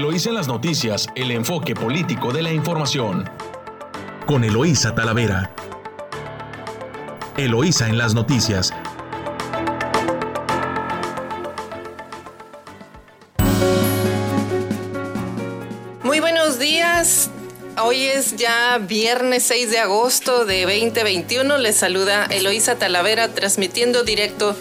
Eloísa en las noticias, el enfoque político de la información. Con Eloísa Talavera. Eloísa en las noticias. Muy buenos días. Hoy es ya viernes 6 de agosto de 2021. Les saluda Eloísa Talavera transmitiendo directo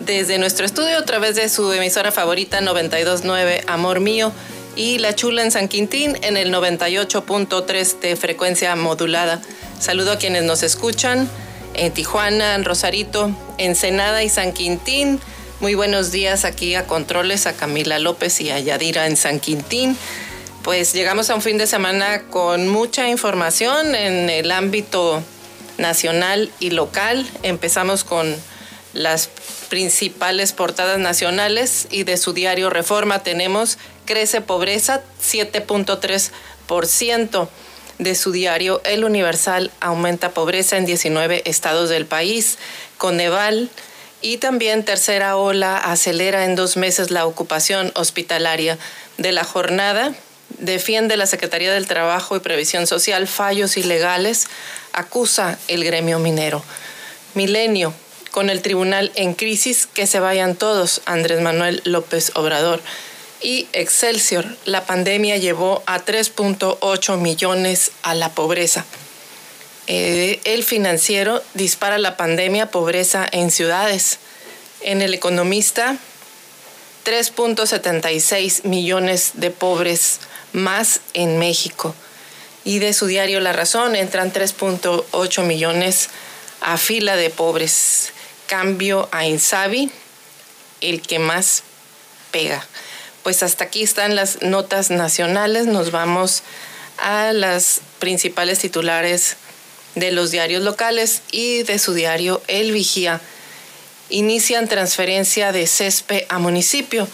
desde nuestro estudio a través de su emisora favorita 929 Amor Mío y La Chula en San Quintín en el 98.3 de frecuencia modulada. Saludo a quienes nos escuchan en Tijuana, en Rosarito, Ensenada y San Quintín. Muy buenos días aquí a Controles, a Camila López y a Yadira en San Quintín. Pues llegamos a un fin de semana con mucha información en el ámbito nacional y local. Empezamos con las principales portadas nacionales y de su diario Reforma tenemos crece pobreza 7.3%. De su diario El Universal aumenta pobreza en 19 estados del país. Coneval y también tercera ola acelera en dos meses la ocupación hospitalaria de la jornada. Defiende la Secretaría del Trabajo y Previsión Social fallos ilegales. Acusa el gremio minero. Milenio, con el tribunal en crisis, que se vayan todos, Andrés Manuel López Obrador. Y Excelsior, la pandemia llevó a 3.8 millones a la pobreza. Eh, el financiero dispara la pandemia pobreza en ciudades. En el economista, 3.76 millones de pobres más en México. Y de su diario La Razón entran 3.8 millones a fila de pobres cambio a Insabi, el que más pega. Pues hasta aquí están las notas nacionales. Nos vamos a las principales titulares de los diarios locales y de su diario El Vigía. Inician transferencia de CESPE a municipio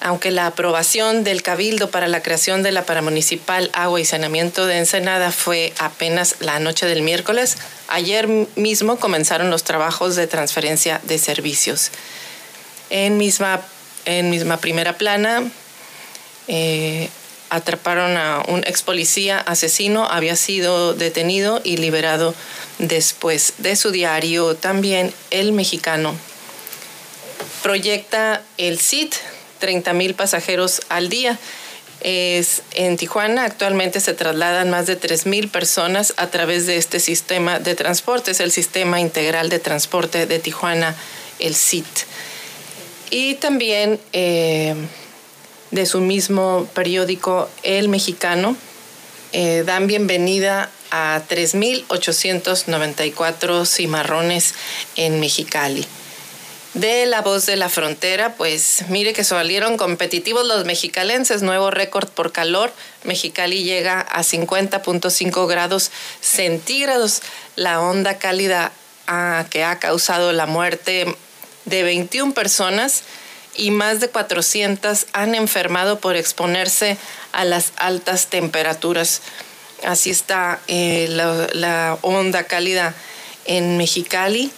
aunque la aprobación del Cabildo para la creación de la Paramunicipal Agua y Saneamiento de Ensenada fue apenas la noche del miércoles, ayer mismo comenzaron los trabajos de transferencia de servicios. En misma, en misma primera plana, eh, atraparon a un ex policía asesino, había sido detenido y liberado después de su diario. También el mexicano proyecta el CIT 30 mil pasajeros al día. Es, en Tijuana actualmente se trasladan más de 3 mil personas a través de este sistema de transporte, es el Sistema Integral de Transporte de Tijuana, el CIT. Y también eh, de su mismo periódico, El Mexicano, eh, dan bienvenida a 3.894 cimarrones en Mexicali de La Voz de la Frontera, pues mire que salieron competitivos los mexicalenses, nuevo récord por calor. Mexicali llega a 50.5 grados centígrados. La onda cálida ah, que ha causado la muerte de 21 personas y más de 400 han enfermado por exponerse a las altas temperaturas. Así está eh, la, onda cálida en Mexicali.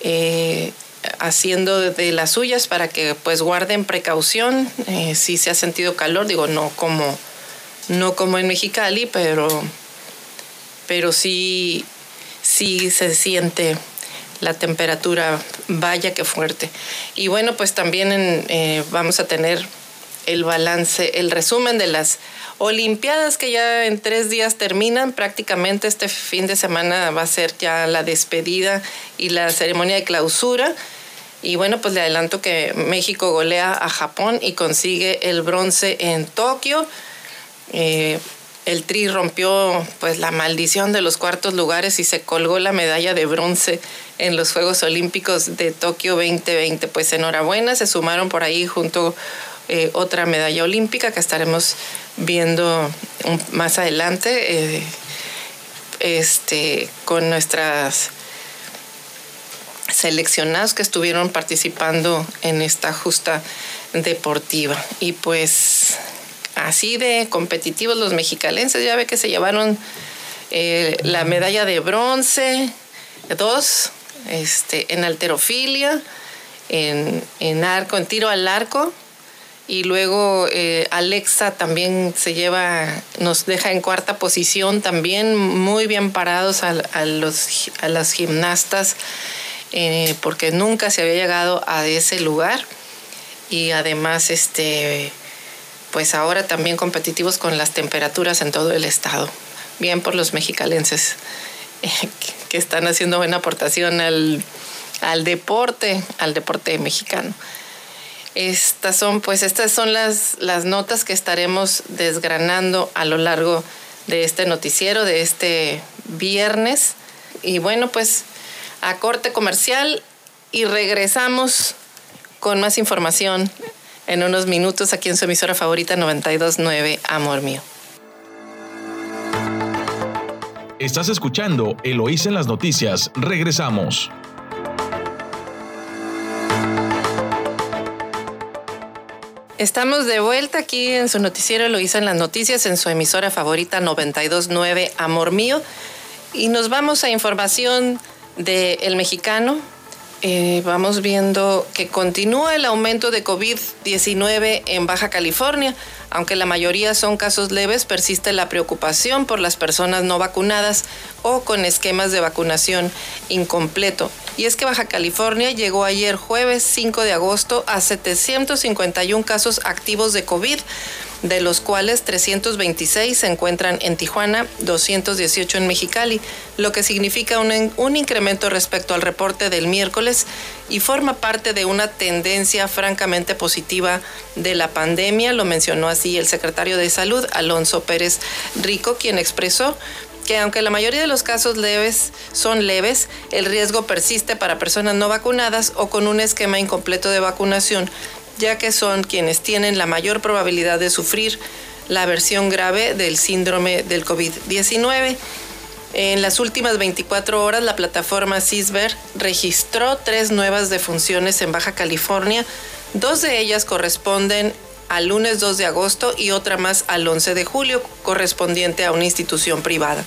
Eh, haciendo de las suyas para que pues guarden precaución eh, si se ha sentido calor, digo, no como, no como en Mexicali, pero, pero sí, sí se siente la temperatura, vaya que fuerte. Y bueno, pues también eh, vamos a tener el balance, el resumen de las Olimpiadas que ya en tres días terminan, prácticamente este fin de semana va a ser ya la despedida y la ceremonia de clausura. Y bueno, pues le adelanto que México golea a Japón y consigue el bronce en Tokio. Eh, el Tri rompió pues la maldición de los cuartos lugares y se colgó la medalla de bronce en los Juegos Olímpicos de Tokio 2020. Pues enhorabuena, se sumaron por ahí junto eh, otra medalla olímpica que estaremos viendo más adelante eh, este, con nuestras seleccionados que estuvieron participando en esta justa deportiva. Y pues así de competitivos los mexicalenses, ya ve que se llevaron eh, la medalla de bronce, dos, este, en alterofilia, en, en arco, en tiro al arco, y luego eh, Alexa también se lleva, nos deja en cuarta posición, también muy bien parados a, los, a las gimnastas, eh, porque nunca se había llegado a ese lugar. Y además este pues ahora también competitivos con las temperaturas en todo el estado. Bien por los mexicalenses que están haciendo buena aportación al, al deporte, al deporte mexicano. Estas son, pues, estas son las, las notas que estaremos desgranando a lo largo de este noticiero, de este viernes. Y bueno, pues a corte comercial y regresamos con más información en unos minutos aquí en su emisora favorita 929 Amor Mío. Estás escuchando Eloís en las noticias. Regresamos. Estamos de vuelta aquí en su noticiero Lo hizo en las noticias, en su emisora favorita 929 Amor Mío. Y nos vamos a información de El Mexicano. Eh, vamos viendo que continúa el aumento de COVID-19 en Baja California. Aunque la mayoría son casos leves, persiste la preocupación por las personas no vacunadas o con esquemas de vacunación incompleto. Y es que Baja California llegó ayer jueves 5 de agosto a 751 casos activos de COVID, de los cuales 326 se encuentran en Tijuana, 218 en Mexicali, lo que significa un, incremento respecto al reporte del miércoles y forma parte de una tendencia francamente positiva de la pandemia, lo mencionó así el secretario de Salud, Alonso Pérez Rico, quien expresó que aunque la mayoría de los casos leves son leves, el riesgo persiste para personas no vacunadas o con un esquema incompleto de vacunación, ya que son quienes tienen la mayor probabilidad de sufrir la versión grave del síndrome del COVID-19. En las últimas 24 horas, la plataforma CISBER registró tres nuevas defunciones en Baja California. Dos de ellas corresponden al lunes 2 de agosto y otra más al 11 de julio, correspondiente a una institución privada.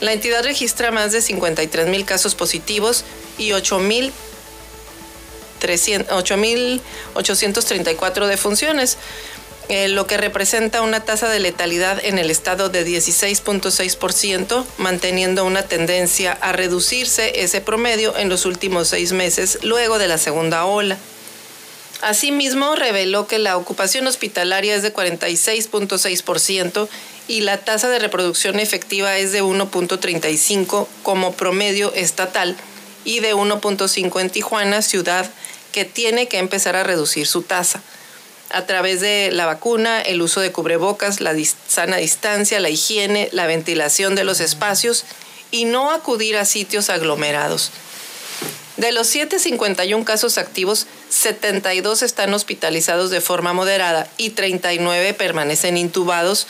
La entidad registra más de 53 mil casos positivos y 8.834 defunciones, eh, lo que representa una tasa de letalidad en el estado de 16.6%, manteniendo una tendencia a reducirse ese promedio en los últimos seis meses luego de la segunda ola. Asimismo, reveló que la ocupación hospitalaria es de 46.6% y la tasa de reproducción efectiva es de 1.35 como promedio estatal y de 1.5 en Tijuana, ciudad que tiene que empezar a reducir su tasa a través de la vacuna, el uso de cubrebocas, la sana distancia, la higiene, la ventilación de los espacios y no acudir a sitios aglomerados. De los 751 casos activos, 72 están hospitalizados de forma moderada y 39 permanecen intubados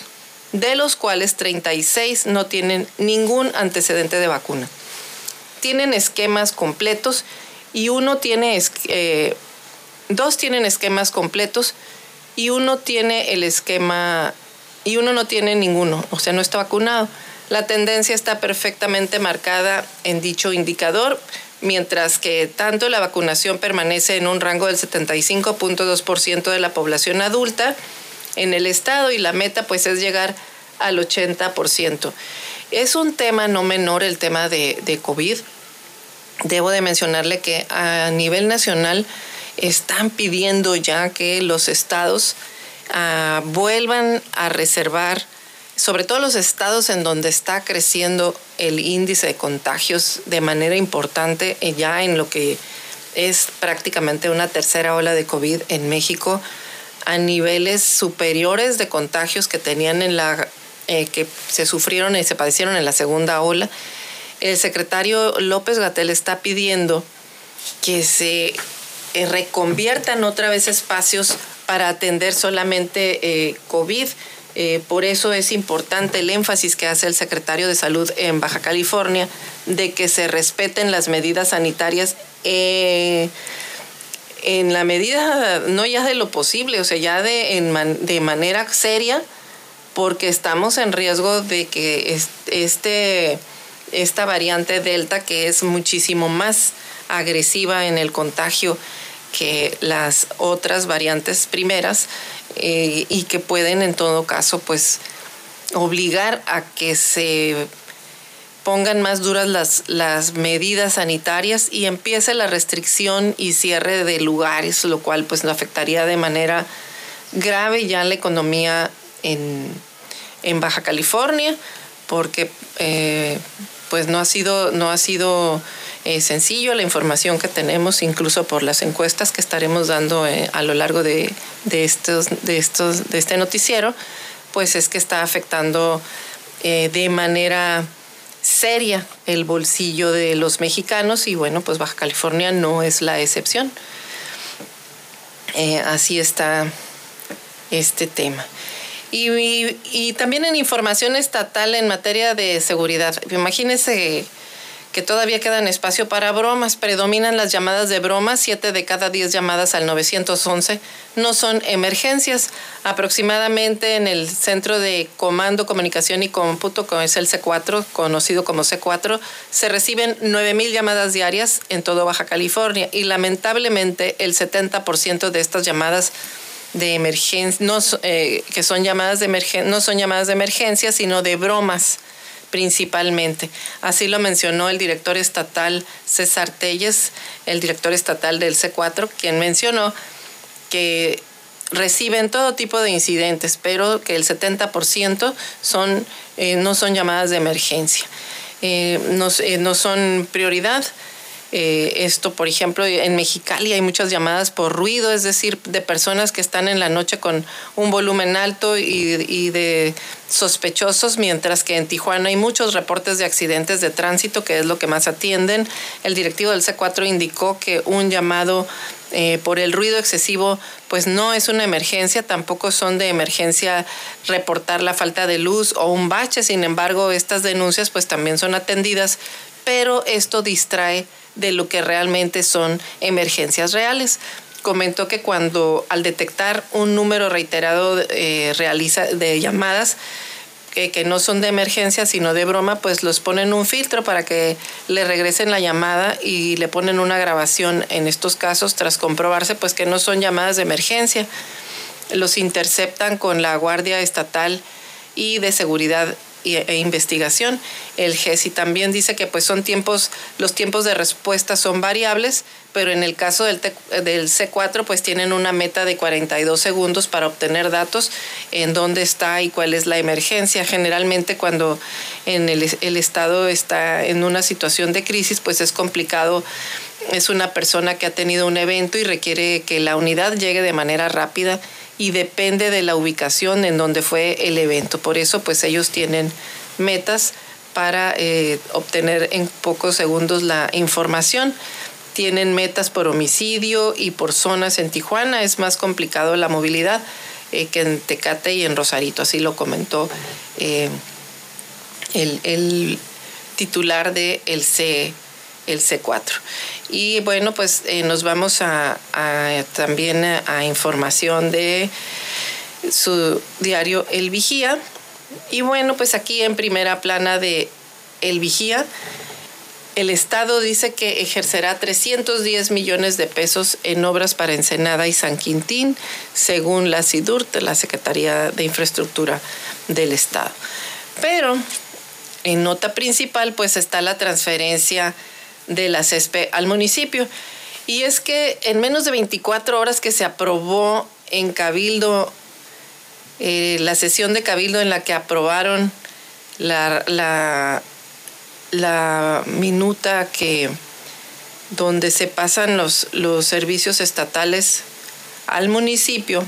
de los cuales 36 no tienen ningún antecedente de vacuna. Tienen esquemas completos y uno tiene, eh, dos tienen esquemas completos y uno tiene el esquema y uno no tiene ninguno, o sea, no está vacunado. La tendencia está perfectamente marcada en dicho indicador, mientras que tanto la vacunación permanece en un rango del 75.2% de la población adulta, en el estado y la meta pues es llegar al 80%. Es un tema no menor el tema de, COVID. Debo de mencionarle que a nivel nacional están pidiendo ya que los estados uh, vuelvan a reservar, sobre todo los estados en donde está creciendo el índice de contagios de manera importante, eh, ya en lo que es prácticamente una tercera ola de COVID en México, a niveles superiores de contagios que tenían en la eh, que se sufrieron y se padecieron en la segunda ola. El secretario López Gatel está pidiendo que se eh, reconviertan otra vez espacios para atender solamente eh, COVID. por eso es importante el énfasis que hace el secretario de Salud en Baja California de que se respeten las medidas sanitarias en la medida, no ya de lo posible, o sea, ya de, de manera seria, porque estamos en riesgo de que este, esta variante Delta, que es muchísimo más agresiva en el contagio que las otras variantes primeras eh, y que pueden en todo caso pues obligar a que se pongan más duras las, las medidas sanitarias y empiece la restricción y cierre de lugares, lo cual pues afectaría de manera grave ya la economía en, Baja California, porque eh, pues no ha sido, no ha sido eh, sencillo la información que tenemos, incluso por las encuestas que estaremos dando eh, a lo largo de, estos, de, estos, de este noticiero, pues es que está afectando de manera seria el bolsillo de los mexicanos y bueno, pues Baja California no es la excepción. así está este tema. Y, también en información estatal en materia de seguridad. Imagínense que todavía quedan espacio para bromas. Predominan las llamadas de bromas. Siete de cada diez llamadas al 911 no son emergencias. Aproximadamente en el Centro de Comando, Comunicación y Cómputo, que es el C4, conocido como C4, se reciben 9.000 llamadas diarias en todo Baja California. Y lamentablemente el 70% de estas llamadas de emergencia, no, eh, que son llamadas de emergencia, no son llamadas de emergencia, sino de bromas principalmente. Así lo mencionó el director estatal César Telles, el director estatal del C4, quien mencionó que reciben todo tipo de incidentes, pero que el 70% son, eh, no son llamadas de emergencia, eh, no, no son prioridad eh, esto, por ejemplo, en Mexicali hay muchas llamadas por ruido, es decir, de personas que están en la noche con un volumen alto y, de sospechosos, mientras que en Tijuana hay muchos reportes de accidentes de tránsito, que es lo que más atienden. El directivo del C4 indicó que un llamado eh, por el ruido excesivo, pues no es una emergencia, tampoco son de emergencia reportar la falta de luz o un bache, sin embargo, estas denuncias pues también son atendidas, pero esto distrae de lo que realmente son emergencias reales. Comentó que cuando al detectar un número reiterado eh, realiza de llamadas, que, no son de emergencia sino de broma, pues los ponen un filtro para que le regresen la llamada y le ponen una grabación en estos casos tras comprobarse pues que no son llamadas de emergencia. Los interceptan con la Guardia Estatal y de Seguridad e investigación. El GESI también dice que pues son tiempos, los tiempos de respuesta son variables, pero en el caso del, del C4 pues tienen una meta de 42 segundos para obtener datos en dónde está y cuál es la emergencia. Generalmente cuando en el, el estado está en una situación de crisis pues es complicado es una persona que ha tenido un evento y requiere que la unidad llegue de manera rápida y depende de la ubicación en donde fue el evento. Por eso, pues ellos tienen metas para eh, obtener en pocos segundos la información. Tienen metas por homicidio y por zonas en Tijuana. Es más complicado la movilidad eh, que en Tecate y en Rosarito. Así lo comentó eh, el, titular de el C el C4. Y bueno, pues eh, nos vamos a, también a, información de su diario El Vigía. Y bueno, pues aquí en primera plana de El Vigía, el Estado dice que ejercerá 310 millones de pesos en obras para Ensenada y San Quintín, según la SIDURT, la Secretaría de Infraestructura del Estado. Pero en nota principal, pues está la transferencia de la CESPE al municipio. Y es que en menos de 24 horas que se aprobó en Cabildo, eh, la sesión de Cabildo en la que aprobaron la, la, minuta que donde se pasan los, los servicios estatales al municipio,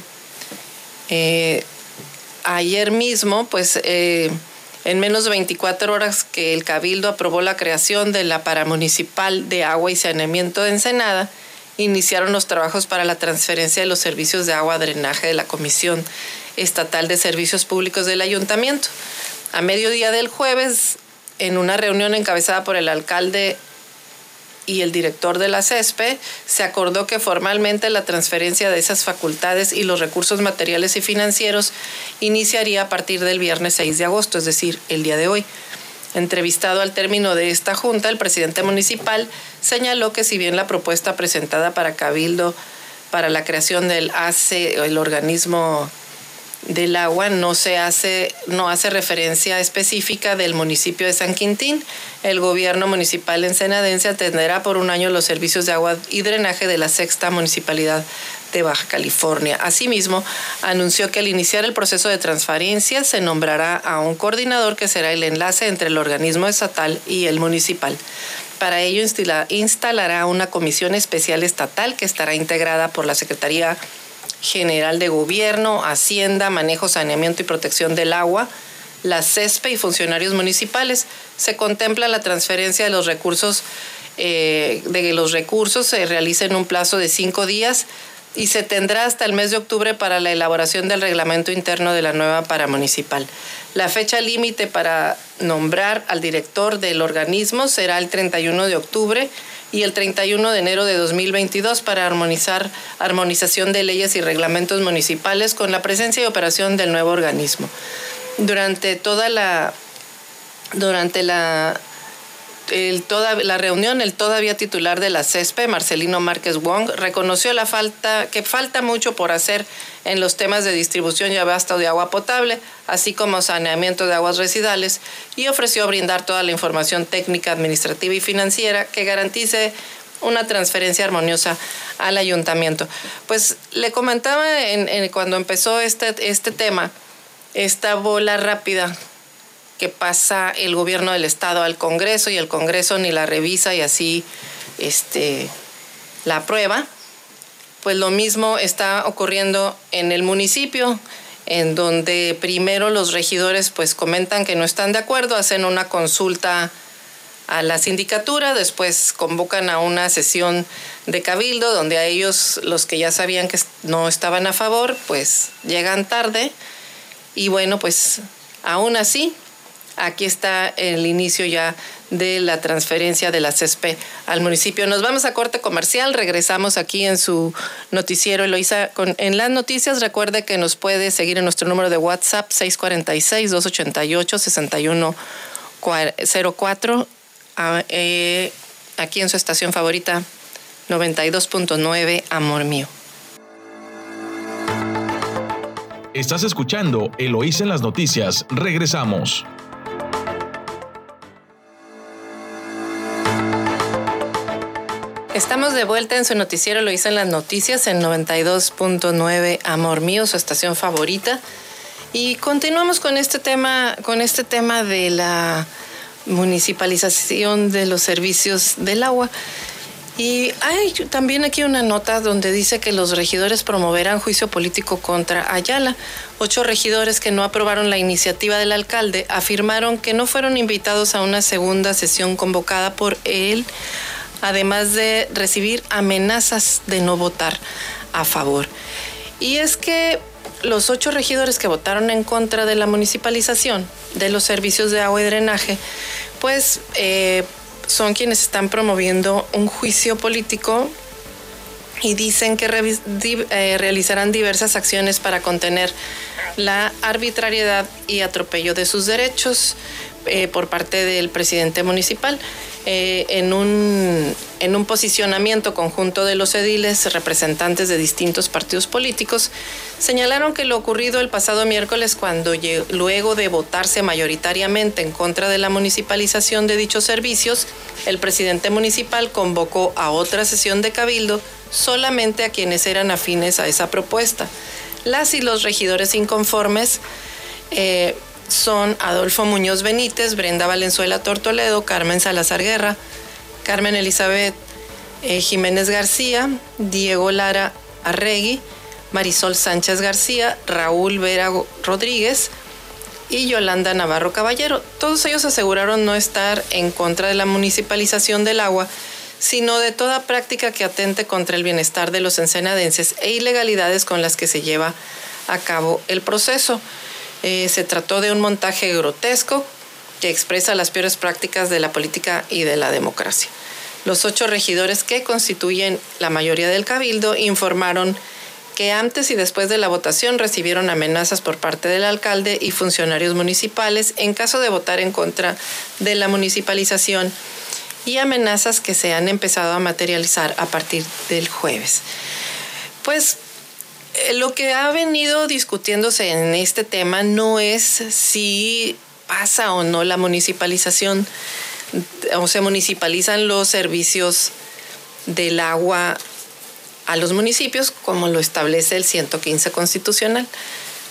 eh, ayer mismo, pues eh, en menos de 24 horas que el Cabildo aprobó la creación de la Paramunicipal de Agua y Saneamiento de Ensenada, iniciaron los trabajos para la transferencia de los servicios de agua drenaje de la Comisión Estatal de Servicios Públicos del Ayuntamiento. A mediodía del jueves, en una reunión encabezada por el alcalde y el director de la CESPE, se acordó que formalmente la transferencia de esas facultades y los recursos materiales y financieros iniciaría a partir del viernes 6 de agosto, es decir, el día de hoy. Entrevistado al término de esta junta, el presidente municipal señaló que si bien la propuesta presentada para Cabildo para la creación del ACE, el organismo del agua no se hace no hace referencia específica del municipio de San Quintín. El gobierno municipal ensenadense atenderá por un año los servicios de agua y drenaje de la sexta municipalidad de Baja California. Asimismo, anunció que al iniciar el proceso de transferencia se nombrará a un coordinador que será el enlace entre el organismo estatal y el municipal. Para ello instalará una comisión especial estatal que estará integrada por la Secretaría General de Gobierno, Hacienda, Manejo, Saneamiento y Protección del Agua, la CESPE y funcionarios municipales. Se contempla la transferencia de los recursos, eh, de que los recursos se realice en un plazo de cinco días y se tendrá hasta el mes de octubre para la elaboración del reglamento interno de la nueva paramunicipal. La fecha límite para nombrar al director del organismo será el 31 de octubre y el 31 de enero de 2022 para armonizar armonización de leyes y reglamentos municipales con la presencia y operación del nuevo organismo. Durante toda la durante la la reunión, el todavía titular de la CESPE, Marcelino Márquez Wong, reconoció la falta, que falta mucho por hacer en los temas de distribución y abasto de agua potable, así como saneamiento de aguas residuales, y ofreció brindar toda la información técnica, administrativa y financiera que garantice una transferencia armoniosa al ayuntamiento. Pues le comentaba cuando empezó este, este tema, esta bola rápida que pasa el gobierno del estado al Congreso y el Congreso ni la revisa y así este, la aprueba, pues lo mismo está ocurriendo en el municipio, en donde primero los regidores pues comentan que no están de acuerdo, hacen una consulta a la sindicatura, después convocan a una sesión de cabildo donde a ellos, los que ya sabían que no estaban a favor, pues llegan tarde y bueno, pues aún así Aquí está el inicio ya de la transferencia de la CESPE al municipio. Nos vamos a corte comercial, regresamos aquí en su noticiero Eloisa. en las noticias recuerde que nos puede seguir en nuestro número de WhatsApp 646-288-6104 ah, eh, aquí en su estación favorita 92.9 Amor Mío. Estás escuchando Eloísa en las noticias. Regresamos. Estamos de vuelta en su noticiero, lo hice en las noticias en 92.9 Amor Mío, su estación favorita. Y continuamos con este tema, con este tema de la municipalización de los servicios del agua. Y hay también aquí una nota donde dice que los regidores promoverán juicio político contra Ayala. Ocho regidores que no aprobaron la iniciativa del alcalde afirmaron que no fueron invitados a una segunda sesión convocada por él además de recibir amenazas de no votar a favor. Y es que los ocho regidores que votaron en contra de la municipalización de los servicios de agua y drenaje, pues eh, son quienes están promoviendo un juicio político y dicen que eh, realizarán diversas acciones para contener la arbitrariedad y atropello de sus derechos eh, por parte del presidente municipal. Eh, en, un, en un posicionamiento conjunto de los ediles, representantes de distintos partidos políticos, señalaron que lo ocurrido el pasado miércoles, cuando luego de votarse mayoritariamente en contra de la municipalización de dichos servicios, el presidente municipal convocó a otra sesión de cabildo solamente a quienes eran afines a esa propuesta. Las y los regidores inconformes eh, son Adolfo Muñoz Benítez, Brenda Valenzuela Tortoledo, Carmen Salazar Guerra, Carmen Elizabeth eh, Jiménez García, Diego Lara Arregui, Marisol Sánchez García, Raúl Vera Rodríguez y Yolanda Navarro Caballero. Todos ellos aseguraron no estar en contra de la municipalización del agua, sino de toda práctica que atente contra el bienestar de los ensenadenses e ilegalidades con las que se lleva a cabo el proceso. Eh, se trató de un montaje grotesco que expresa las peores prácticas de la política y de la democracia. Los ocho regidores que constituyen la mayoría del cabildo informaron que antes y después de la votación recibieron amenazas por parte del alcalde y funcionarios municipales en caso de votar en contra de la municipalización y amenazas que se han empezado a materializar a partir del jueves. Pues lo que ha venido discutiéndose en este tema no es si pasa o no la municipalización o se municipalizan los servicios del agua a los municipios como lo establece el 115 constitucional.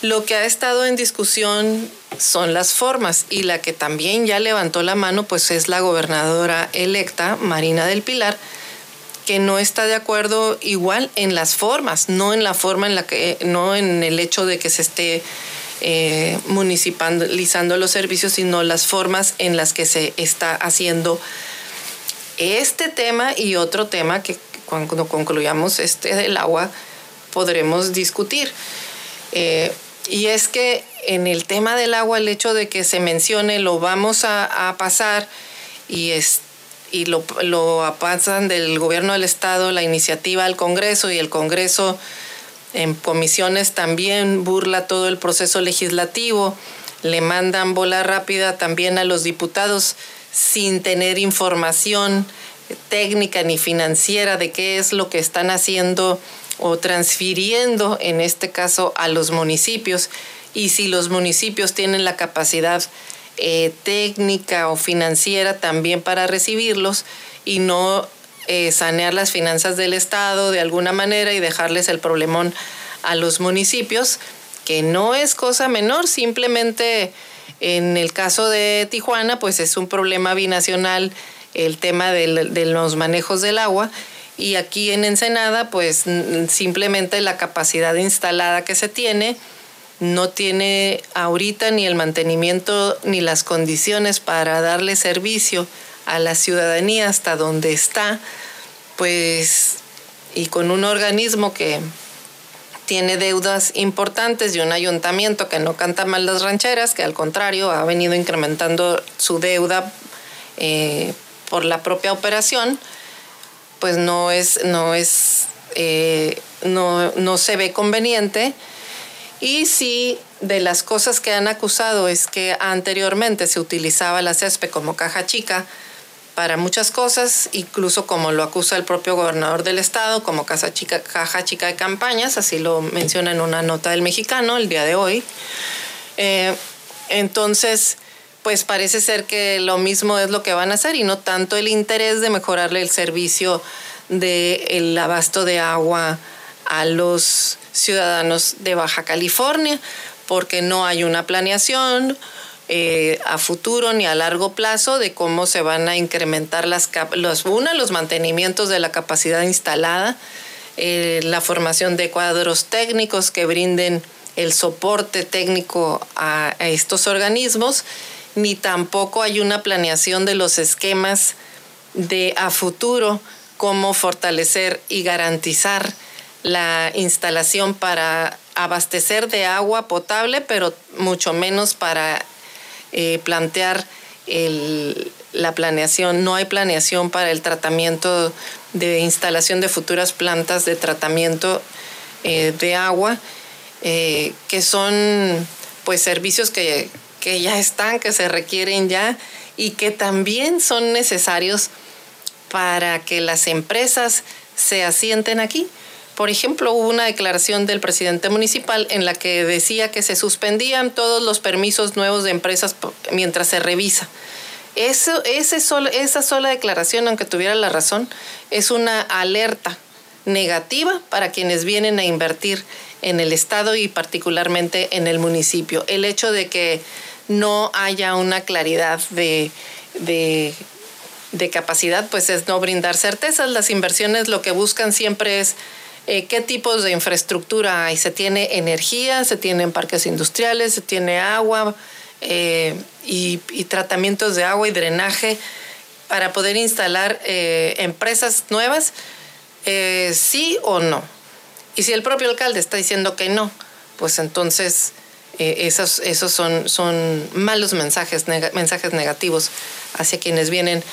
Lo que ha estado en discusión son las formas y la que también ya levantó la mano pues es la gobernadora electa Marina del Pilar que no está de acuerdo igual en las formas, no en la forma en la que no en el hecho de que se esté eh, municipalizando los servicios, sino las formas en las que se está haciendo este tema y otro tema que cuando concluyamos este del agua podremos discutir. Eh, y es que en el tema del agua, el hecho de que se mencione lo vamos a, pasar y, es, y lo, lo pasan del gobierno del Estado, la iniciativa al Congreso y el Congreso en comisiones también burla todo el proceso legislativo, le mandan bola rápida también a los diputados sin tener información técnica ni financiera de qué es lo que están haciendo o transfiriendo, en este caso, a los municipios. Y si los municipios tienen la capacidad eh, técnica o financiera también para recibirlos y no eh, sanear las finanzas del Estado de alguna manera y dejarles el problemón a los municipios, que no es cosa menor, simplemente en el caso de Tijuana, pues es un problema binacional el tema de los manejos del agua y aquí en Ensenada, pues simplemente la capacidad instalada que se tiene no tiene ahorita ni el mantenimiento ni las condiciones para darle servicio a la ciudadanía hasta donde está, pues, y con un organismo que tiene deudas importantes y un ayuntamiento que no canta mal las rancheras, que al contrario ha venido incrementando su deuda eh, por la propia operación, pues no es, no es, eh, no, no se ve conveniente. Y si de las cosas que han acusado es que anteriormente se utilizaba la CESPE como caja chica para muchas cosas, incluso como lo acusa el propio gobernador del estado, como casa chica, caja chica de campañas, así lo menciona en una nota del mexicano el día de hoy. Eh, entonces, pues parece ser que lo mismo es lo que van a hacer y no tanto el interés de mejorarle el servicio del abasto de agua a los ciudadanos de Baja California, porque no hay una planeación eh, a futuro ni a largo plazo de cómo se van a incrementar las, los, una, los mantenimientos de la capacidad instalada, eh, la formación de cuadros técnicos que brinden el soporte técnico a estos organismos ni tampoco hay una planeación de los esquemas de a futuro cómo fortalecer y garantizar la instalación para abastecer de agua potable, pero mucho menos para eh, plantear la planeación. No hay planeación para el tratamiento de instalación de futuras plantas de tratamiento eh, de agua, eh, que son pues servicios que que ya están, que se requieren ya y que también son necesarios para que las empresas se asienten aquí. Por ejemplo, hubo una declaración del presidente municipal en la que decía que se suspendían todos los permisos nuevos de empresas mientras se revisa. Esa sola declaración, aunque tuviera la razón, es una alerta negativa para quienes vienen a invertir en el Estado y particularmente en el municipio. El hecho de que no haya una claridad de, capacidad, pues es no brindar certezas. Las inversiones lo que buscan siempre es eh, qué tipos de infraestructura hay. Se tiene energía, se tienen parques industriales, se tiene agua eh, y, tratamientos de agua y drenaje para poder instalar eh, empresas nuevas, sí o no. Y si el propio alcalde está diciendo que no, pues entonces eh, esos, esos son, son malos mensajes, mensajes negativos hacia quienes vienen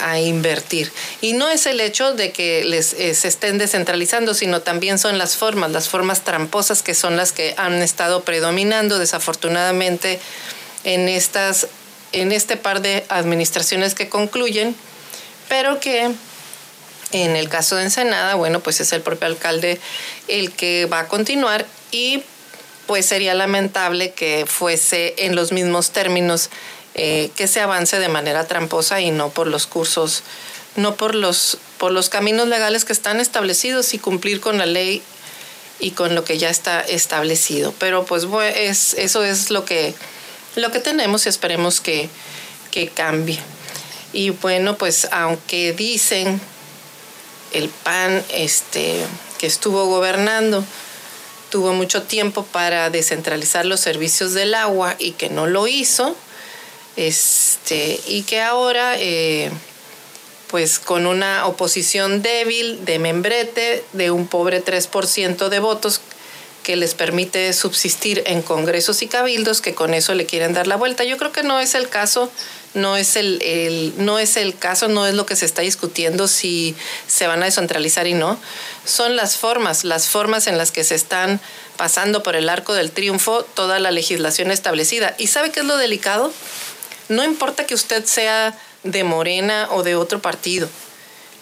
a, invertir. Y no es el hecho de que les, eh, se estén descentralizando, sino también son las formas, las formas tramposas que son las que han estado predominando desafortunadamente en, estas, en este par de administraciones que concluyen, pero que en el caso de Ensenada, bueno, pues es el propio alcalde el que va a continuar y pues sería lamentable que fuese en los mismos términos eh, que se avance de manera tramposa y no por los cursos, no por los, por los caminos legales que están establecidos y cumplir con la ley y con lo que ya está establecido. Pero pues es, eso es lo que, lo que tenemos y esperemos que, que cambie. Y bueno, pues aunque dicen el PAN este, que estuvo gobernando, tuvo mucho tiempo para descentralizar los servicios del agua y que no lo hizo, este, y que ahora, eh, pues con una oposición débil de membrete, de un pobre 3% de votos que les permite subsistir en congresos y cabildos, que con eso le quieren dar la vuelta. Yo creo que no es el caso no es el, no es el caso, no es lo que se está discutiendo si se van a descentralizar y no. Son las formas, las formas en las que se están pasando por el arco del triunfo toda la legislación establecida. ¿Y sabe qué es lo delicado? No importa que usted sea de Morena o de otro partido.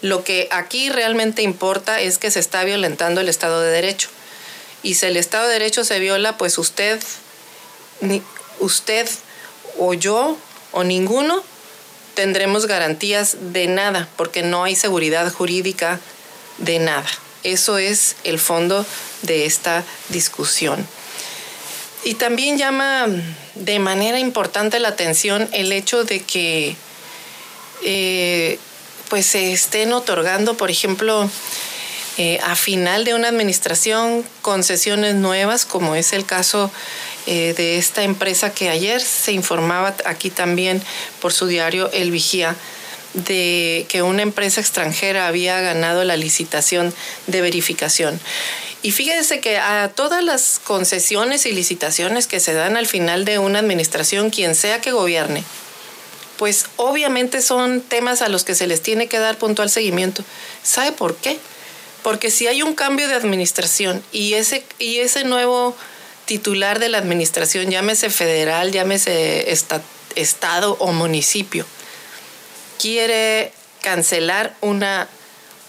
Lo que aquí realmente importa es que se está violentando el Estado de Derecho. Y si el Estado de Derecho se viola, pues usted, usted o yo o ninguno, tendremos garantías de nada, porque no hay seguridad jurídica de nada. Eso es el fondo de esta discusión. Y también llama de manera importante la atención el hecho de que eh, pues se estén otorgando, por ejemplo, eh, a final de una administración concesiones nuevas, como es el caso eh, de esta empresa que ayer se informaba aquí también por su diario El Vigía de que una empresa extranjera había ganado la licitación de verificación. Y fíjense que a todas las concesiones y licitaciones que se dan al final de una administración, quien sea que gobierne, pues obviamente son temas a los que se les tiene que dar puntual seguimiento. ¿Sabe por qué? Porque si hay un cambio de administración y ese, y ese nuevo titular de la administración, llámese federal, llámese estado o municipio, quiere cancelar una,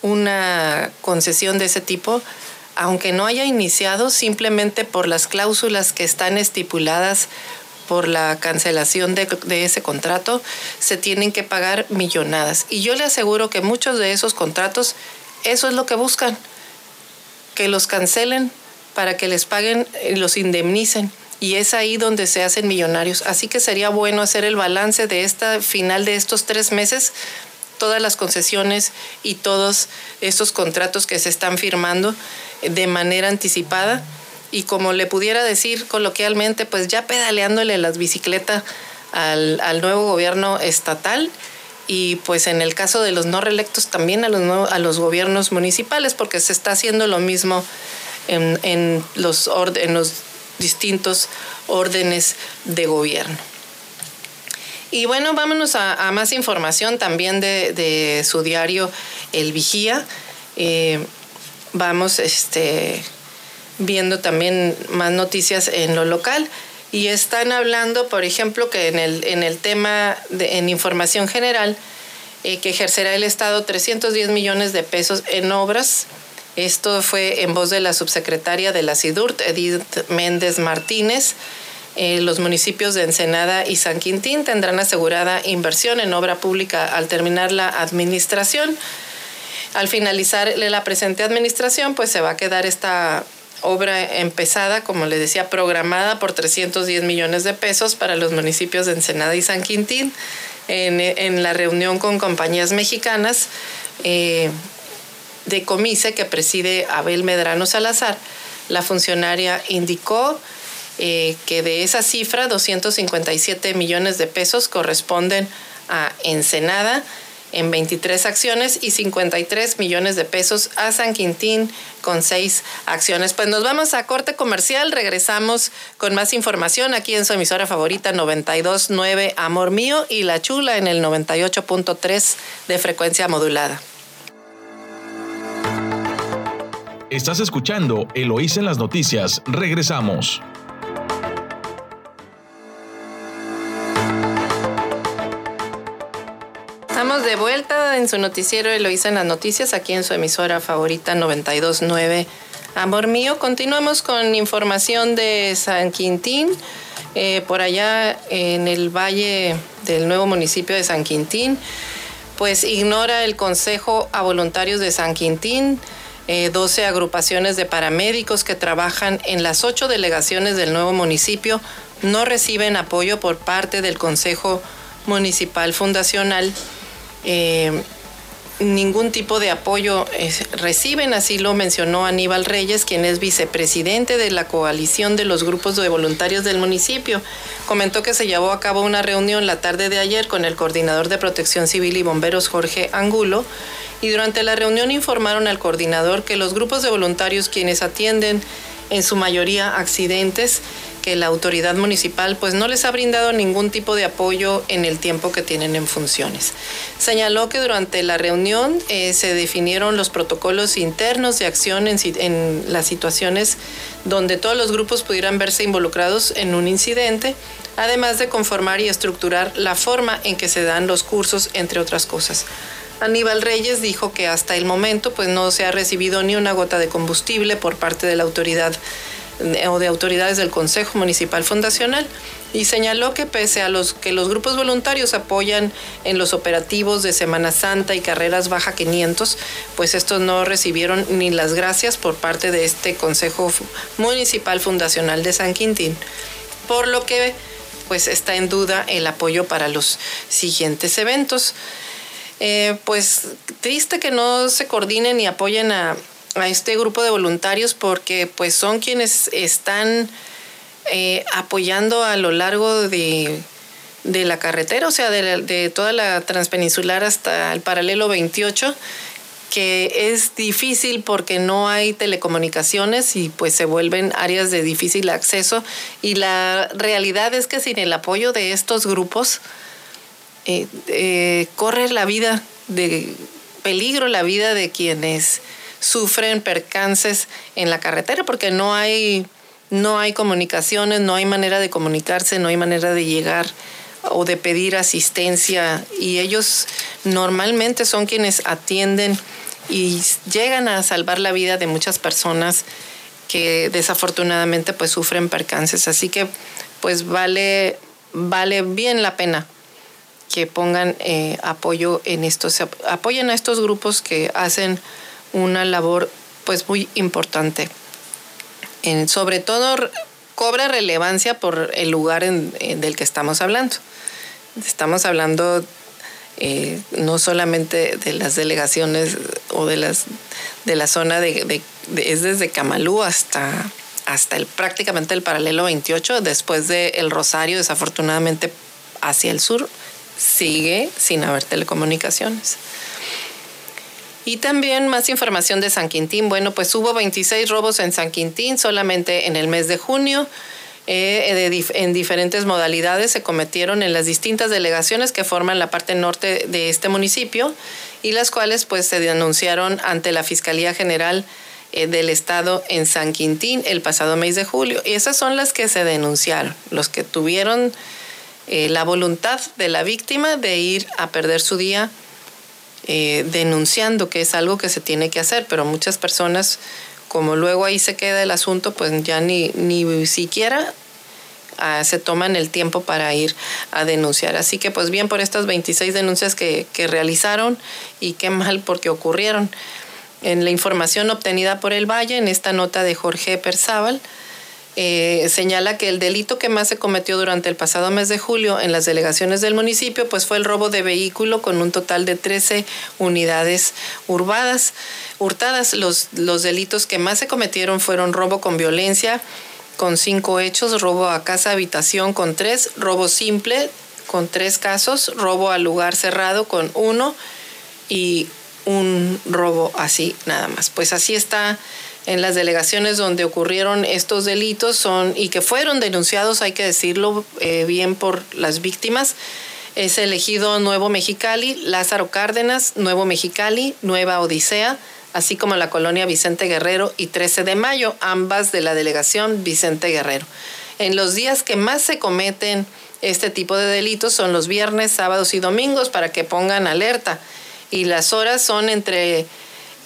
una concesión de ese tipo, aunque no haya iniciado simplemente por las cláusulas que están estipuladas por la cancelación de, de, ese contrato, se tienen que pagar millonadas. Y yo le aseguro que muchos de esos contratos, eso es lo que buscan, que los cancelen para que les paguen y los indemnicen. Y es ahí donde se hacen millonarios. Así que sería bueno hacer el balance de esta final de estos tres meses, todas las concesiones y todos estos contratos que se están firmando de manera anticipada. Y como le pudiera decir coloquialmente, pues ya pedaleándole las bicicletas al, al nuevo gobierno estatal y pues en el caso de los no reelectos también a los, a los gobiernos municipales, porque se está haciendo lo mismo en, los, distintos órdenes de gobierno. Y bueno, vámonos a, más información también de, su diario El Vigía. Eh, vamos este, viendo también más noticias en lo local. Y están hablando, por ejemplo, que en el, en el tema de en información general, eh, que ejercerá el Estado 310 millones de pesos en obras esto fue en voz de la subsecretaria de la SIDURT, Edith Méndez Martínez. Eh, los municipios de Ensenada y San Quintín tendrán asegurada inversión en obra pública al terminar la administración. Al finalizar la presente administración, pues se va a quedar esta obra empezada, como le decía, programada por 310 millones de pesos para los municipios de Ensenada y San Quintín. En, la reunión con compañías mexicanas, eh, de Comise que preside Abel Medrano Salazar, la funcionaria indicó eh, que de esa cifra, 257 millones de pesos corresponden a Ensenada en 23 acciones y 53 millones de pesos a San Quintín con 6 acciones. Pues nos vamos a corte comercial, regresamos con más información aquí en su emisora favorita 929 Amor Mío y La Chula en el 98.3 de frecuencia modulada. Estás escuchando Eloísa en las noticias. Regresamos. Estamos de vuelta en su noticiero Eloísa en las noticias, aquí en su emisora favorita 929. Amor mío, continuamos con información de San Quintín. Eh, por allá en el valle del nuevo municipio de San Quintín, pues ignora el Consejo a Voluntarios de San Quintín 12 eh, agrupaciones de paramédicos que trabajan en las ocho delegaciones del nuevo municipio no reciben apoyo por parte del Consejo Municipal Fundacional. Eh, ningún tipo de apoyo eh, reciben, así lo mencionó Aníbal Reyes, quien es vicepresidente de la coalición de los grupos de voluntarios del municipio. Comentó que se llevó a cabo una reunión la tarde de ayer con el coordinador de protección civil y bomberos Jorge Angulo y durante la reunión informaron al coordinador que los grupos de voluntarios quienes atienden en su mayoría accidentes que la autoridad municipal pues no les ha brindado ningún tipo de apoyo en el tiempo que tienen en funciones. Señaló que durante la reunión eh, se definieron los protocolos internos de acción en, en las situaciones donde todos los grupos pudieran verse involucrados en un incidente, además de conformar y estructurar la forma en que se dan los cursos, entre otras cosas. Aníbal Reyes dijo que hasta el momento pues no se ha recibido ni una gota de combustible por parte de la autoridad eh, o de autoridades del Consejo Municipal Fundacional y señaló que pese a los que los grupos voluntarios apoyan en los operativos de Semana Santa y carreras baja 500, pues estos no recibieron ni las gracias por parte de este Consejo Municipal Fundacional de San Quintín, por lo que pues está en duda el apoyo para los siguientes eventos. Eh, pues triste que no se coordinen y apoyen a, este grupo de voluntarios porque pues son quienes están eh, apoyando a lo largo de, la carretera, o sea, de, de, toda la transpeninsular hasta el paralelo 28, que es difícil porque no hay telecomunicaciones y pues se vuelven áreas de difícil acceso. Y la realidad es que sin el apoyo de estos grupos, eh, eh, corre la vida de peligro, la vida de quienes sufren percances en la carretera porque no hay, no hay comunicaciones, no hay manera de comunicarse, no hay manera de llegar o de pedir asistencia. Y ellos normalmente son quienes atienden y llegan a salvar la vida de muchas personas que desafortunadamente pues sufren percances. Así que pues vale vale bien la pena que pongan eh, apoyo en estos, apoyen a estos grupos que hacen una labor pues muy importante. Sobre todo cobra relevancia por el lugar del que estamos hablando. Estamos hablando eh, no solamente de las delegaciones o de las de la zona de, es desde Camalú hasta hasta el prácticamente el paralelo 28 después de el Rosario desafortunadamente hacia el sur sigue sin haber telecomunicaciones. Y también más información de San Quintín. Bueno, pues hubo 26 robos en San Quintín solamente en el mes de junio. Eh, en diferentes modalidades se cometieron en las distintas delegaciones que forman la parte norte de este municipio y las cuales pues se denunciaron ante la Fiscalía General eh, del Estado en San Quintín el pasado mes de julio. Y esas son las que se denunciaron, los que tuvieron eh, la voluntad de la víctima de ir a perder su día eh, denunciando que es algo que se tiene que hacer, pero muchas personas, como luego ahí se queda el asunto, pues ya ni, ni siquiera ah, se toman el tiempo para ir a denunciar. Así que pues bien por estas 26 denuncias que, que realizaron y qué mal porque ocurrieron. En la información obtenida por el Valle, en esta nota de Jorge Perzábal, eh, señala que el delito que más se cometió durante el pasado mes de julio en las delegaciones del municipio pues fue el robo de vehículo con un total de 13 unidades urbadas, hurtadas. Los, los delitos que más se cometieron fueron robo con violencia con cinco hechos, robo a casa habitación con tres, robo simple con tres casos, robo al lugar cerrado con uno, y un robo así nada más. Pues así está en las delegaciones donde ocurrieron estos delitos son y que fueron denunciados, hay que decirlo eh, bien por las víctimas. Es elegido Nuevo Mexicali, Lázaro Cárdenas, Nuevo Mexicali, Nueva Odisea, así como la colonia Vicente Guerrero y 13 de mayo, ambas de la delegación Vicente Guerrero. En los días que más se cometen este tipo de delitos son los viernes, sábados y domingos para que pongan alerta. Y las horas son entre,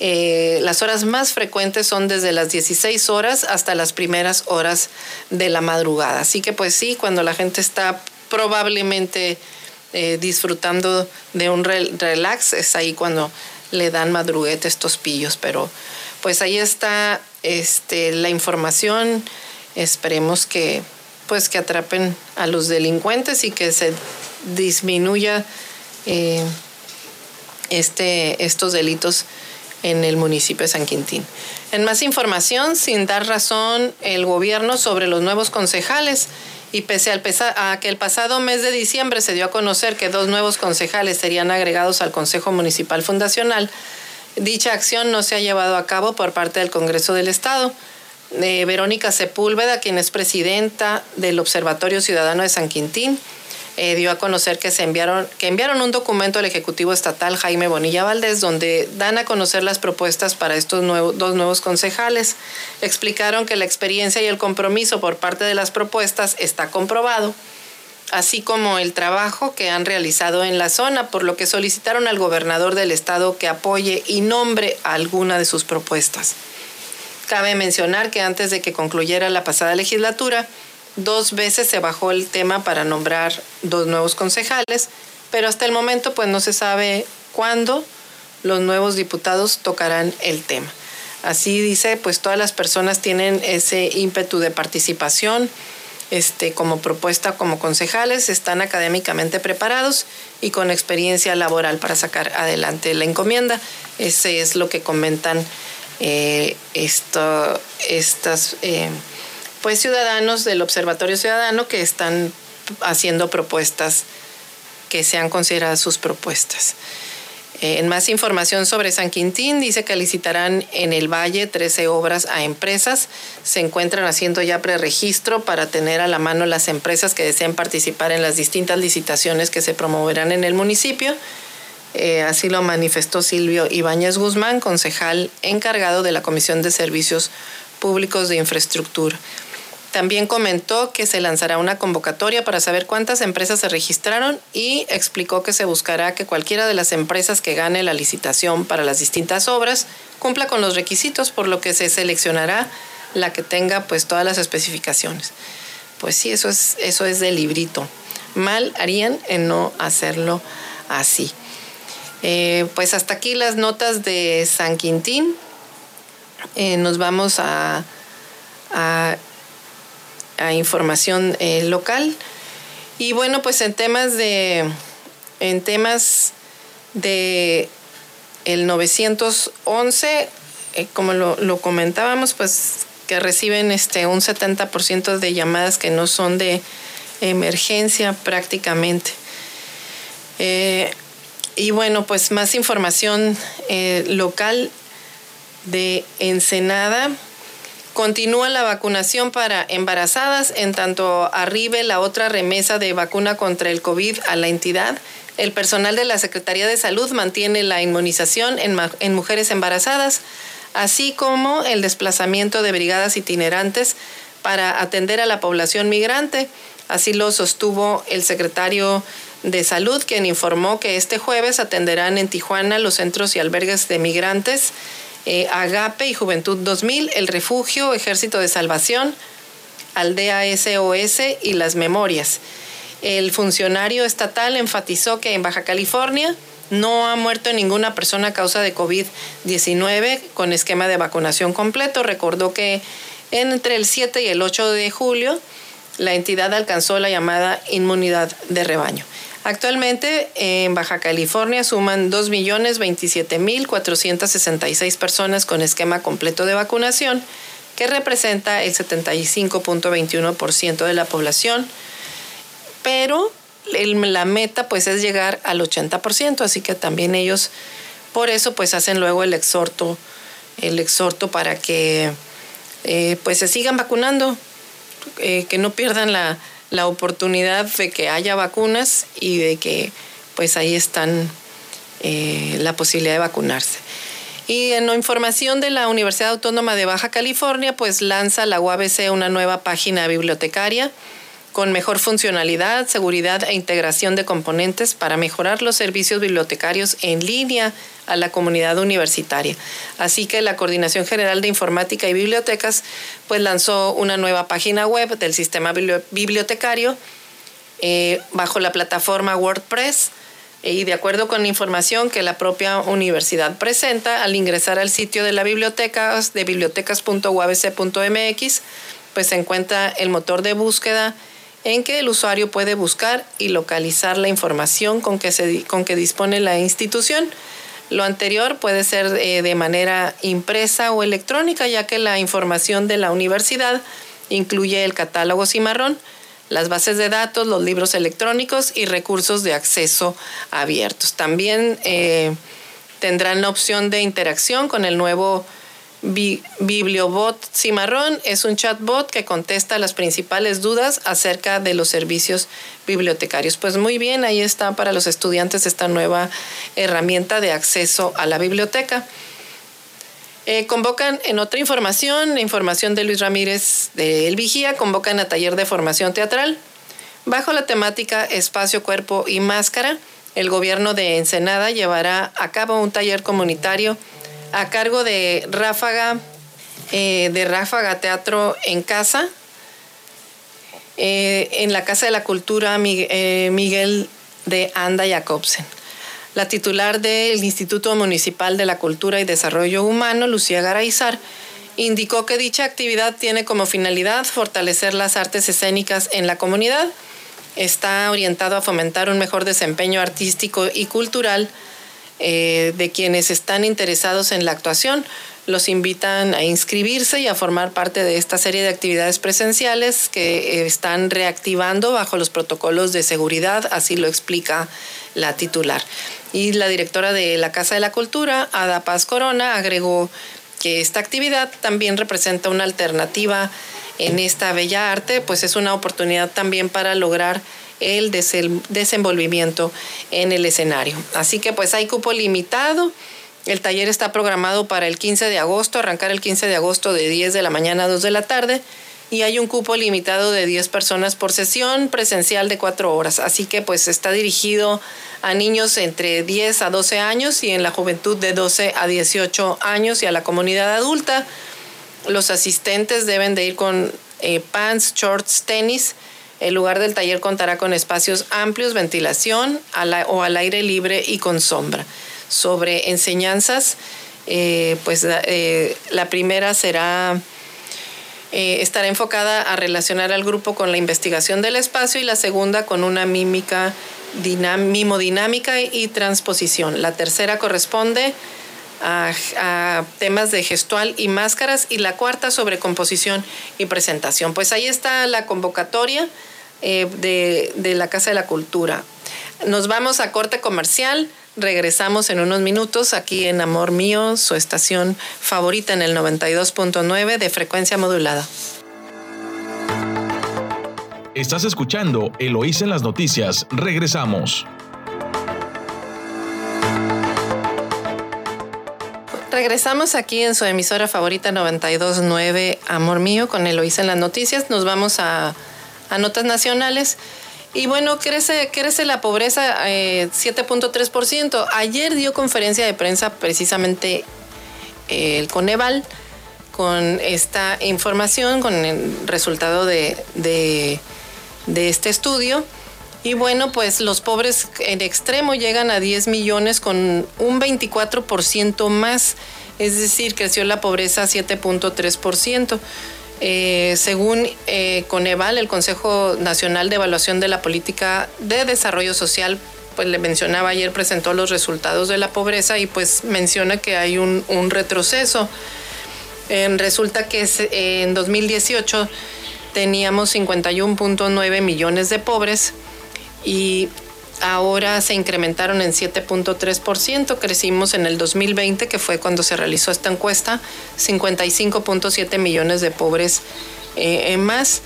eh, las horas más frecuentes son desde las 16 horas hasta las primeras horas de la madrugada. Así que pues sí, cuando la gente está probablemente eh, disfrutando de un relax, es ahí cuando le dan madruguete estos pillos. Pero pues ahí está este, la información. Esperemos que pues que atrapen a los delincuentes y que se disminuya eh, este, estos delitos en el municipio de San Quintín. En más información, sin dar razón el gobierno sobre los nuevos concejales y pese al a que el pasado mes de diciembre se dio a conocer que dos nuevos concejales serían agregados al Consejo Municipal Fundacional, dicha acción no se ha llevado a cabo por parte del Congreso del Estado. Verónica Sepúlveda, quien es presidenta del Observatorio Ciudadano de San Quintín, eh, dio a conocer que se enviaron, que enviaron un documento al Ejecutivo Estatal Jaime Bonilla Valdés, donde dan a conocer las propuestas para estos dos nuevos concejales. Explicaron que la experiencia y el compromiso por parte de las propuestas está comprobado, así como el trabajo que han realizado en la zona, por lo que solicitaron al gobernador del estado que apoye y nombre alguna de sus propuestas. Cabe mencionar que antes de que concluyera la pasada legislatura, dos veces se bajó el tema para nombrar dos nuevos concejales, pero hasta el momento pues no se sabe cuándo los nuevos diputados tocarán el tema. Así dice, pues todas las personas tienen ese ímpetu de participación, este, como propuesta como concejales, están académicamente preparados y con experiencia laboral para sacar adelante la encomienda. Ese es lo que comentan eh, esto, estas eh, pues ciudadanos del Observatorio Ciudadano que están haciendo propuestas que sean consideradas sus propuestas. Eh, en más información sobre San Quintín, dice que licitarán en el Valle 13 obras a empresas. Se encuentran haciendo ya preregistro para tener a la mano las empresas que deseen participar en las distintas licitaciones que se promoverán en el municipio. Eh, así lo manifestó Silvio Ibáñez Guzmán, concejal encargado de la Comisión de Servicios Públicos de Infraestructura. También comentó que se lanzará una convocatoria para saber cuántas empresas se registraron y explicó que se buscará que cualquiera de las empresas que gane la licitación para las distintas obras cumpla con los requisitos, por lo que se seleccionará la que tenga pues todas las especificaciones. Pues sí, eso es, eso es de librito. Mal harían en no hacerlo así. Eh, pues hasta aquí las notas de San Quintín. Eh, nos vamos a, a, información eh, local. Y bueno, pues en temas de en temas de el 911, como lo, lo, comentábamos, pues que reciben este un 70% de llamadas que no son de emergencia prácticamente. Y bueno, pues más información eh, local de Ensenada. Continúa la vacunación para embarazadas, en tanto arribe la otra remesa de vacuna contra el COVID a la entidad. El personal de la Secretaría de Salud mantiene la inmunización en, en mujeres embarazadas, así como el desplazamiento de brigadas itinerantes para atender a la población migrante. Así lo sostuvo el secretario de Salud, quien informó que este jueves atenderán en Tijuana los centros y albergues de migrantes eh, Agape y Juventud 2000, El Refugio, Ejército de Salvación, Aldea SOS y Las Memorias. El funcionario estatal enfatizó que en Baja California no ha muerto ninguna persona a causa de COVID-19 con esquema de vacunación completo. Recordó que entre el 7 y el 8 de julio la entidad alcanzó la llamada inmunidad de rebaño. Actualmente en Baja California suman 2.027.466 personas con esquema completo de vacunación, que representa el 75.21% de la población, pero la meta pues es llegar al 80%, así que también ellos por eso pues hacen luego el exhorto, el exhorto para que eh, pues se sigan vacunando, eh, que no pierdan la, la, oportunidad de que haya vacunas y de que pues ahí están eh, la posibilidad de vacunarse. Y en la información de la Universidad Autónoma de Baja California, pues lanza la UABC una nueva página bibliotecaria con mejor funcionalidad, seguridad e integración de componentes para mejorar los servicios bibliotecarios en línea a la comunidad universitaria. Así que la Coordinación General de Informática y Bibliotecas pues lanzó una nueva página web del sistema bibliotecario eh, bajo la plataforma WordPress y de acuerdo con la información que la propia universidad presenta al ingresar al sitio de la biblioteca de bibliotecas.uabc.mx pues se encuentra el motor de búsqueda en que el usuario puede buscar y localizar la información con que, se, con que dispone la institución. Lo anterior puede ser eh, de manera impresa o electrónica, ya que la información de la universidad incluye el catálogo cimarrón, las bases de datos, los libros electrónicos y recursos de acceso abiertos. También eh, tendrán la opción de interacción con el nuevo Bibliobot Cimarrón es un chatbot que contesta las principales dudas acerca de los servicios bibliotecarios. Pues muy bien, ahí está para los estudiantes esta nueva herramienta de acceso a la biblioteca. Eh, convocan en otra información, información de Luis Ramírez de El Vigía, convocan a taller de formación teatral. Bajo la temática Espacio, Cuerpo y Máscara, el gobierno de Ensenada llevará a cabo un taller comunitario a cargo de Ráfaga, eh, de Ráfaga Teatro en Casa, eh, en la Casa de la Cultura eh, Miguel de Anda Jacobsen. La titular del Instituto Municipal de la Cultura y Desarrollo Humano, Lucía Garaizar, indicó que dicha actividad tiene como finalidad fortalecer las artes escénicas en la comunidad. Está orientado a fomentar un mejor desempeño artístico y cultural eh, de quienes están interesados en la actuación. Los invitan a inscribirse y a formar parte de esta serie de actividades presenciales que eh, están reactivando bajo los protocolos de seguridad, así lo explica la titular. Y la directora de la Casa de la Cultura, Ada Paz Corona, agregó que esta actividad también representa una alternativa en esta bella arte, pues es una oportunidad también para lograr el desenvolvimiento en el escenario. Así que pues hay cupo limitado. El taller está programado para el 15 de agosto, arrancar el 15 de agosto de 10 de la mañana a 2 de la tarde y hay un cupo limitado de 10 personas por sesión presencial de 4 horas. Así que pues está dirigido a niños entre 10 a 12 años y en la juventud de 12 a 18 años y a la comunidad adulta. Los asistentes deben de ir con eh, pants, shorts, tenis el lugar del taller contará con espacios amplios, ventilación o al aire libre y con sombra. Sobre enseñanzas, eh, pues eh, la primera será eh, estará enfocada a relacionar al grupo con la investigación del espacio y la segunda con una mímica, mimodinámica y transposición. La tercera corresponde a, temas de gestual y máscaras y la cuarta sobre composición y presentación. Pues ahí está la convocatoria. Eh, de, la Casa de la Cultura. Nos vamos a corte comercial. Regresamos en unos minutos aquí en Amor Mío, su estación favorita en el 92.9 de frecuencia modulada. Estás escuchando Eloísa en las noticias. Regresamos. Regresamos aquí en su emisora favorita 92.9 Amor Mío con Eloísa en las noticias. Nos vamos a a notas nacionales. Y bueno, crece, crece la pobreza 7.3%. Eh, Ayer dio conferencia de prensa precisamente eh, el Coneval con esta información, con el resultado de, de este estudio. Y bueno, pues los pobres en extremo llegan a 10 millones con un 24% más, es decir, creció la pobreza 7.3%. Eh, según eh, Coneval, el Consejo Nacional de Evaluación de la Política de Desarrollo Social, pues le mencionaba ayer, presentó los resultados de la pobreza y pues menciona que hay un, retroceso. resulta que en 2018 teníamos 51.9 millones de pobres y ahora se incrementaron en 7.3%, crecimos en el 2020, que fue cuando se realizó esta encuesta, 55.7 millones de pobres eh, más.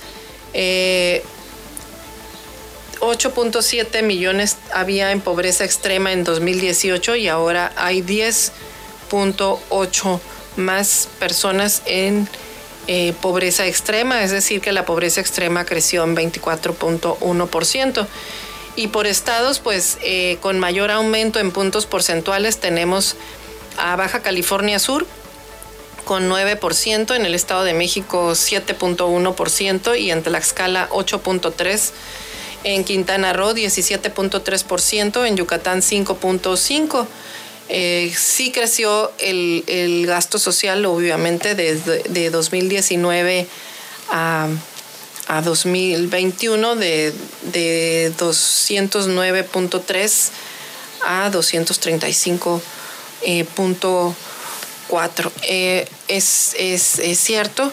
8.7 eh, millones había en pobreza extrema en 2018 y ahora hay 10.8 más personas en eh, pobreza extrema, es decir, que la pobreza extrema creció en 24.1%. Y por estados, pues eh, con mayor aumento en puntos porcentuales tenemos a Baja California Sur con 9%, en el Estado de México 7.1% y en Tlaxcala 8.3%, en Quintana Roo 17.3%, en Yucatán 5.5%. Eh, sí creció el, gasto social, obviamente, desde de 2019 a a 2021 de, de 209.3 a 235.4. Eh, es, es, es, cierto,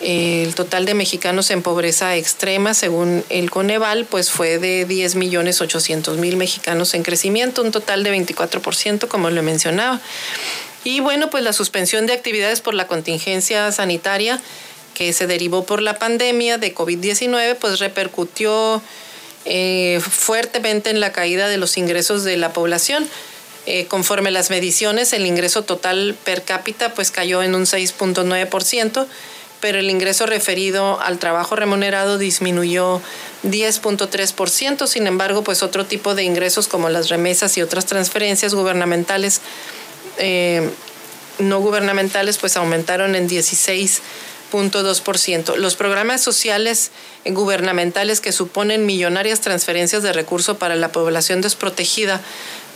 el total de mexicanos en pobreza extrema, según el Coneval, pues fue de 10 millones 800 mil mexicanos en crecimiento, un total de 24%, como le mencionaba. Y bueno, pues la suspensión de actividades por la contingencia sanitaria que se derivó por la pandemia de COVID-19, pues repercutió eh, fuertemente en la caída de los ingresos de la población. Eh, conforme las mediciones, el ingreso total per cápita pues cayó en un 6.9%, pero el ingreso referido al trabajo remunerado disminuyó 10.3%. Sin embargo, pues otro tipo de ingresos como las remesas y otras transferencias gubernamentales eh, no gubernamentales pues aumentaron en 16 los programas sociales gubernamentales que suponen millonarias transferencias de recursos para la población desprotegida,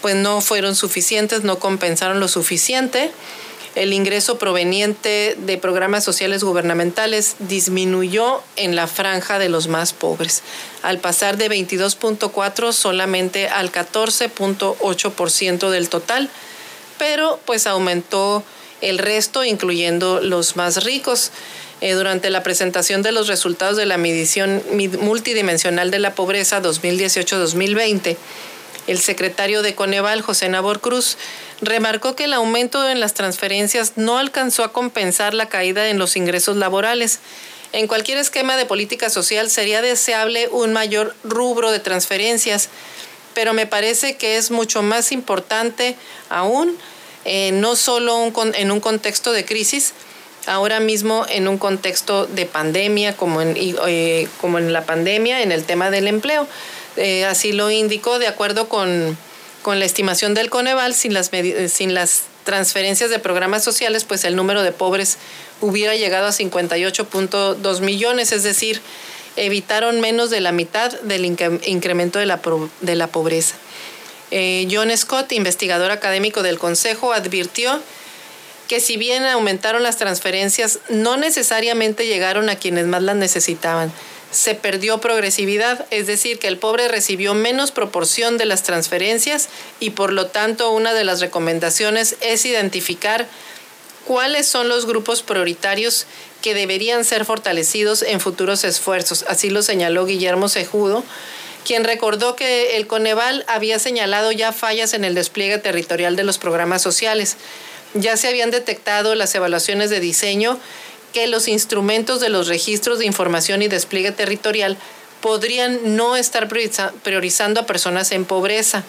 pues no fueron suficientes, no compensaron lo suficiente. El ingreso proveniente de programas sociales gubernamentales disminuyó en la franja de los más pobres, al pasar de 22.4 solamente al 14.8% del total, pero pues aumentó el resto, incluyendo los más ricos. Eh, durante la presentación de los resultados de la medición multidimensional de la pobreza 2018-2020, el secretario de Coneval, José Nabor Cruz, remarcó que el aumento en las transferencias no alcanzó a compensar la caída en los ingresos laborales. En cualquier esquema de política social sería deseable un mayor rubro de transferencias, pero me parece que es mucho más importante aún, eh, no solo en un contexto de crisis, ahora mismo en un contexto de pandemia, como en, eh, como en la pandemia, en el tema del empleo. Eh, así lo indicó de acuerdo con, la estimación del Coneval, sin las, sin las transferencias de programas sociales, pues el número de pobres hubiera llegado a 58.2 millones, es decir, evitaron menos de la mitad del incremento de la, de la pobreza. Eh, John Scott, investigador académico del Consejo, advirtió que si bien aumentaron las transferencias, no necesariamente llegaron a quienes más las necesitaban. Se perdió progresividad, es decir, que el pobre recibió menos proporción de las transferencias y por lo tanto una de las recomendaciones es identificar cuáles son los grupos prioritarios que deberían ser fortalecidos en futuros esfuerzos. Así lo señaló Guillermo Sejudo, quien recordó que el Coneval había señalado ya fallas en el despliegue territorial de los programas sociales ya se habían detectado las evaluaciones de diseño que los instrumentos de los registros de información y despliegue territorial podrían no estar priorizando a personas en pobreza.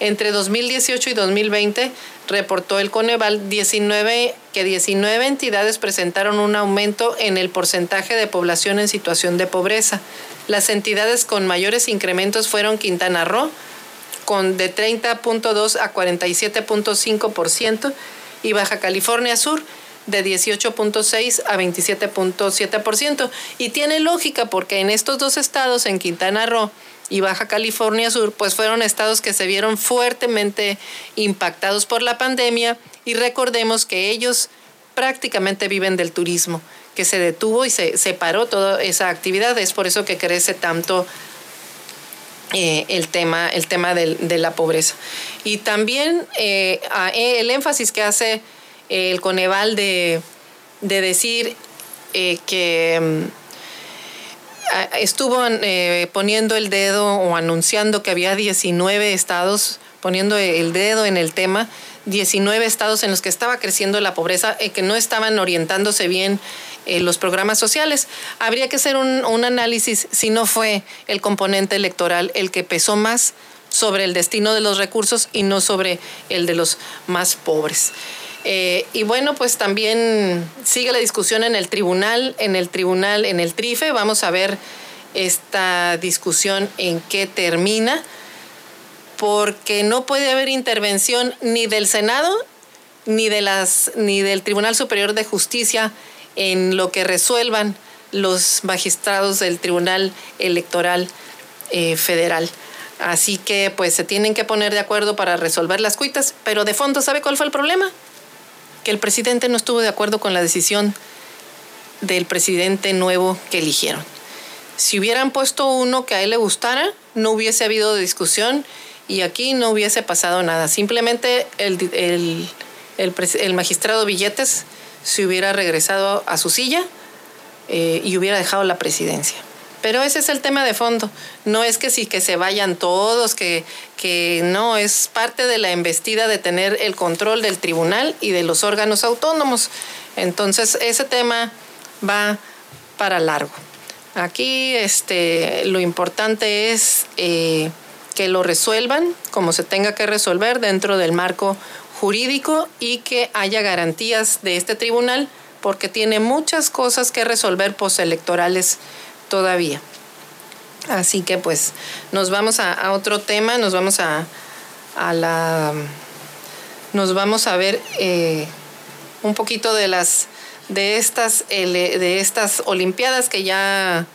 Entre 2018 y 2020 reportó el Coneval 19, que 19 entidades presentaron un aumento en el porcentaje de población en situación de pobreza. Las entidades con mayores incrementos fueron Quintana Roo, con de 30.2 a 47.5%, y Baja California Sur de 18.6 a 27.7%. Y tiene lógica porque en estos dos estados, en Quintana Roo y Baja California Sur, pues fueron estados que se vieron fuertemente impactados por la pandemia y recordemos que ellos prácticamente viven del turismo, que se detuvo y se, paró toda esa actividad. Es por eso que crece tanto eh, el tema, el tema de la pobreza. Y también eh, el énfasis que hace el Coneval de, decir eh, que mm, estuvo eh, poniendo el dedo o anunciando que había 19 estados poniendo el dedo en el tema, 19 estados en los que estaba creciendo la pobreza y que no estaban orientándose bien eh, los programas sociales. Habría que hacer un análisis si no fue el componente electoral el que pesó más sobre el destino de los recursos y no sobre el de los más pobres. Eh, y bueno, pues también sigue la discusión en el tribunal, en el tribunal, en el TRIFE. Vamos a ver esta discusión en qué termina, porque no puede haber intervención ni del Senado ni, de las, ni del Tribunal Superior de Justicia en lo que resuelvan los magistrados del Tribunal Electoral eh, Federal. Así que pues se tienen que poner de acuerdo para resolver las cuitas, pero de fondo, ¿sabe cuál fue el problema? Que el presidente no estuvo de acuerdo con la decisión del presidente nuevo que eligieron. Si hubieran puesto uno que a él le gustara, no hubiese habido discusión y aquí no hubiese pasado nada. Simplemente el, el, magistrado Billetes se hubiera regresado a su silla eh, y hubiera dejado la presidencia. Pero ese es el tema de fondo. No es que sí que se vayan todos, que, que no, es parte de la embestida de tener el control del tribunal y de los órganos autónomos. Entonces, ese tema va para largo. Aquí este, lo importante es eh, que lo resuelvan como se tenga que resolver dentro del marco jurídico y que haya garantías de este tribunal porque tiene muchas cosas que resolver postelectorales todavía. Así que pues nos vamos a, otro tema, nos vamos a, la... Nos vamos a ver eh, un poquito de las de estas de estas olimpiadas que ya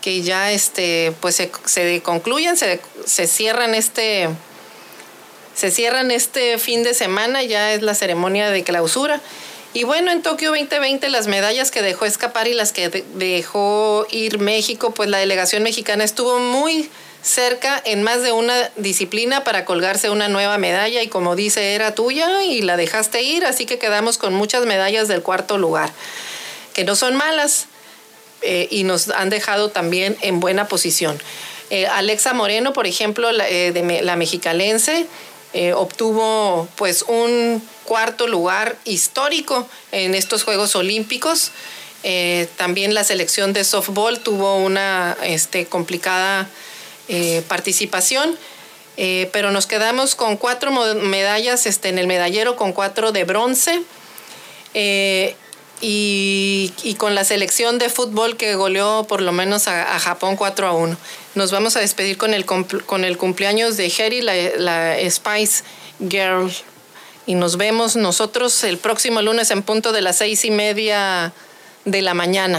que ya este pues se, concluyen se, se, cierran este se cierran este fin de semana ya es la ceremonia de clausura y bueno, en Tokio 2020 las medallas que dejó escapar y las que dejó ir México, pues la delegación mexicana estuvo muy cerca en más de una disciplina para colgarse una nueva medalla y como dice era tuya y la dejaste ir, así que quedamos con muchas medallas del cuarto lugar, que no son malas eh, y nos han dejado también en buena posición. Eh, Alexa Moreno, por ejemplo, la, eh, de la mexicalense, obtuvo pues un cuarto lugar histórico en estos Juegos Olímpicos. Eh, también la selección de softball tuvo una este, complicada eh, participación, eh, pero nos quedamos con cuatro medallas este, en el medallero, con cuatro de bronce. Y, con la selección de fútbol que goleó por lo menos a, Japón 4 a 1. Nos vamos a despedir con el, con el cumpleaños de la, la Spice Girl y nos vemos nosotros el próximo lunes en punto de las seis y media de la mañana.